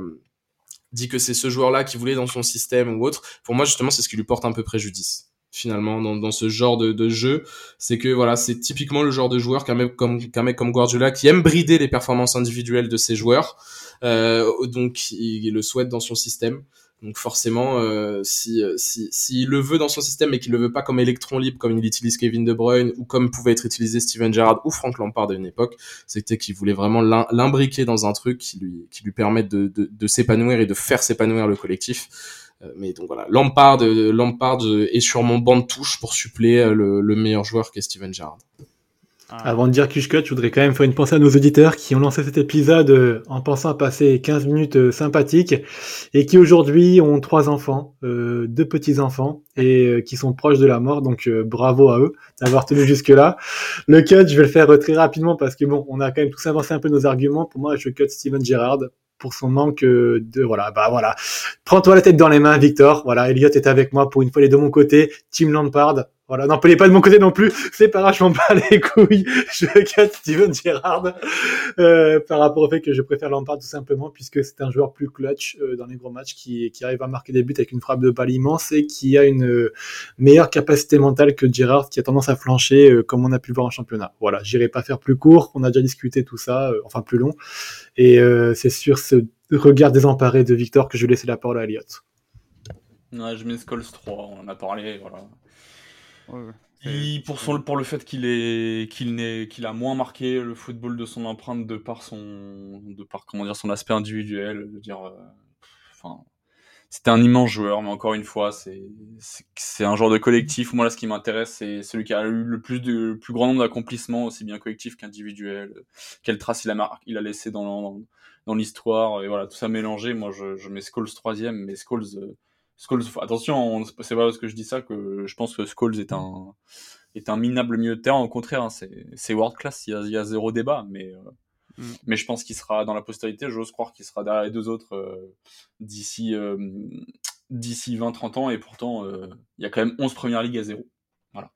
dit que c'est ce joueur-là qui voulait dans son système ou autre, pour moi justement, c'est ce qui lui porte un peu préjudice finalement dans, dans ce genre de, de jeu, c'est que voilà, c'est typiquement le genre de joueur qu'un mec comme qu'un mec comme Guardiola qui aime brider les performances individuelles de ses joueurs, euh, donc il, le souhaite dans son système. Donc forcément, euh, si si s'il le veut dans son système mais qu'il le veut pas comme électron libre comme il utilise Kevin De Bruyne ou comme pouvait être utilisé Steven Gerrard ou Frank Lampard à une époque, c'était qu'il voulait vraiment l'imbriquer dans un truc qui lui qui lui permette de, de, de s'épanouir et de faire s'épanouir le collectif. Euh, mais donc voilà, Lampard, Lampard est sur mon banc de touche pour suppléer le, le meilleur joueur qu'est Steven Gerrard. Ah. Avant de dire Cushcut, je voudrais quand même faire une pensée à nos auditeurs qui ont lancé cet épisode euh, en pensant à passer 15 minutes euh, sympathiques et qui aujourd'hui ont trois enfants, euh, deux petits-enfants et qui sont proches de la mort. Donc bravo à eux d'avoir tenu jusque-là. Le cut, je vais le faire très rapidement parce que bon, on a quand même tous avancé un peu nos arguments. Pour moi, je cut Steven Gerrard pour son manque de voilà bah voilà. Prends-toi la tête dans les mains Victor. Voilà Elliot est avec moi pour une fois les de mon côté. Tim Lampard Voilà, n'empêez pas de mon côté non plus. C'est pas grave, je m'en bats les couilles. [LAUGHS] Je casse Steven Gerrard euh, par rapport au fait que je préfère Lampard tout simplement puisque c'est un joueur plus clutch euh, dans les gros matchs qui, qui arrive à marquer des buts avec une frappe de balle immense et qui a une euh, meilleure capacité mentale que Gerrard qui a tendance à flancher euh, comme on a pu le voir en championnat. Voilà, j'irai pas faire plus court. On a déjà discuté tout ça, euh, enfin plus long. Et c'est sur ce regard désemparé de Victor que je vais laisser la parole à Elliot. Ouais, je mets Skulls 3, on a parlé, voilà. Ouais, Il- pour, son, pour le fait qu'il qu'il qu'il a moins marqué le football de son empreinte de par son de par comment dire son aspect individuel je veux dire euh, enfin c'était un immense joueur mais encore une fois c'est un genre de collectif. Moi là ce qui m'intéresse c'est celui qui a eu le plus de le plus grand nombre d'accomplissements aussi bien collectif qu'individuel quelle trace il a il a laissé dans dans, dans l'histoire et voilà tout ça mélangé moi je, je mets Scholes troisième mais Scholes euh, Scholes, attention, on- c'est pas parce que je dis ça que je pense que Scholes est un, est un minable milieu de terrain. Au contraire, hein, c'est, world class, il y, a, il y a zéro débat. Mais, euh, Mm. mais je pense qu'il sera dans la postérité. J'ose croire qu'il sera derrière les deux autres euh, d'ici, euh, d'ici 20-30 ans. Et pourtant, euh, il y a quand même 11 premières ligues à zéro. Voilà.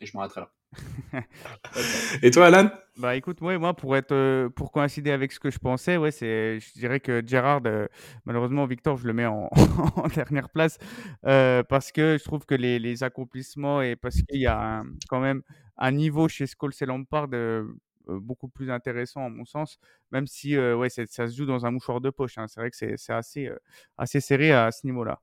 Et je m'arrêterai là. [LAUGHS] Et toi, Alan? Bah écoute, ouais, moi pour être euh, pour coïncider avec ce que je pensais, ouais, c'est je dirais que Gerrard, euh, malheureusement Victor, je le mets en, [LAUGHS] en dernière place euh, parce que je trouve que les, les accomplissements et parce qu'il y a un- quand même un niveau chez Scholes et Lampard beaucoup plus intéressant à mon sens, même si euh, ouais, ça se joue dans un mouchoir de poche. hein. C'est vrai que c'est assez euh, assez serré à ce niveau-là.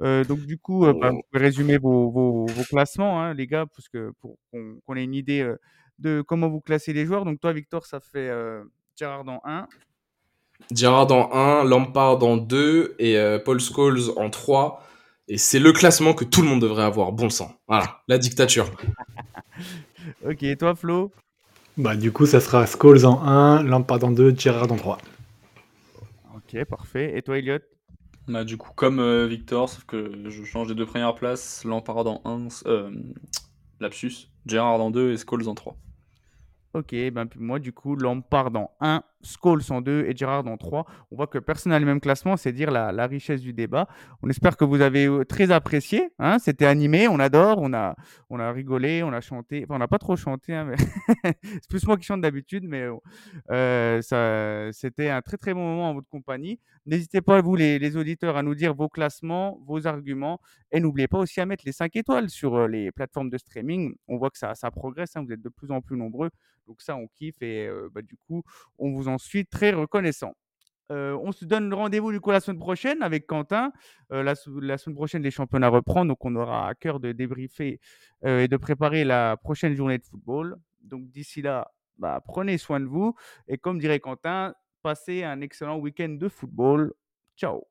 Euh, donc du coup, euh, bah, vous pouvez résumer vos, vos, vos classements, hein, les gars, parce que pour qu'on ait une idée euh, de comment vous classez les joueurs. Donc toi, Victor, ça fait euh, Gérard en 1. Gerrard en 1, Lampard en 2 et euh, Paul Scholes en 3. Et c'est le classement que tout le monde devrait avoir, bon sang. Voilà, la dictature. [LAUGHS] Ok, et toi, Flo? Bah, du coup, ça sera Scholes en 1, Lampard en 2, Gerrard en 3. Ok, parfait. Et toi, Elliot Bah, du coup, comme euh, Victor, sauf que je change les deux premières places. Lampard en 1, euh, Lapsus, Gérard en 2 et Scholes en 3. Ok, ben puis moi, du coup, Lampard en 1, Scholes en 2 et Gerrard en 3. On voit que personne n'a le même classement, c'est dire la, richesse du débat. On espère que vous avez euh, très apprécié. Hein C'était animé, on adore, on a, on a rigolé, on a chanté. Enfin, on n'a pas trop chanté, hein, [LAUGHS] c'est plus moi qui chante d'habitude, mais euh, c'était un très très bon moment en votre compagnie. N'hésitez pas, vous les, auditeurs, à nous dire vos classements, vos arguments. Et n'oubliez pas aussi à mettre les 5 étoiles sur euh, les plateformes de streaming. On voit que ça, ça progresse, hein, vous êtes de plus en plus nombreux. Donc ça, on kiffe et bah, du coup, on vous en suis très reconnaissant. On se donne rendez-vous du coup la semaine prochaine avec Quentin. La, semaine prochaine, les championnats reprennent, donc on aura à cœur de débriefer et de préparer la prochaine journée de football. Donc d'ici là, bah, prenez soin de vous et comme dirait Quentin, passez un excellent week-end de football. Ciao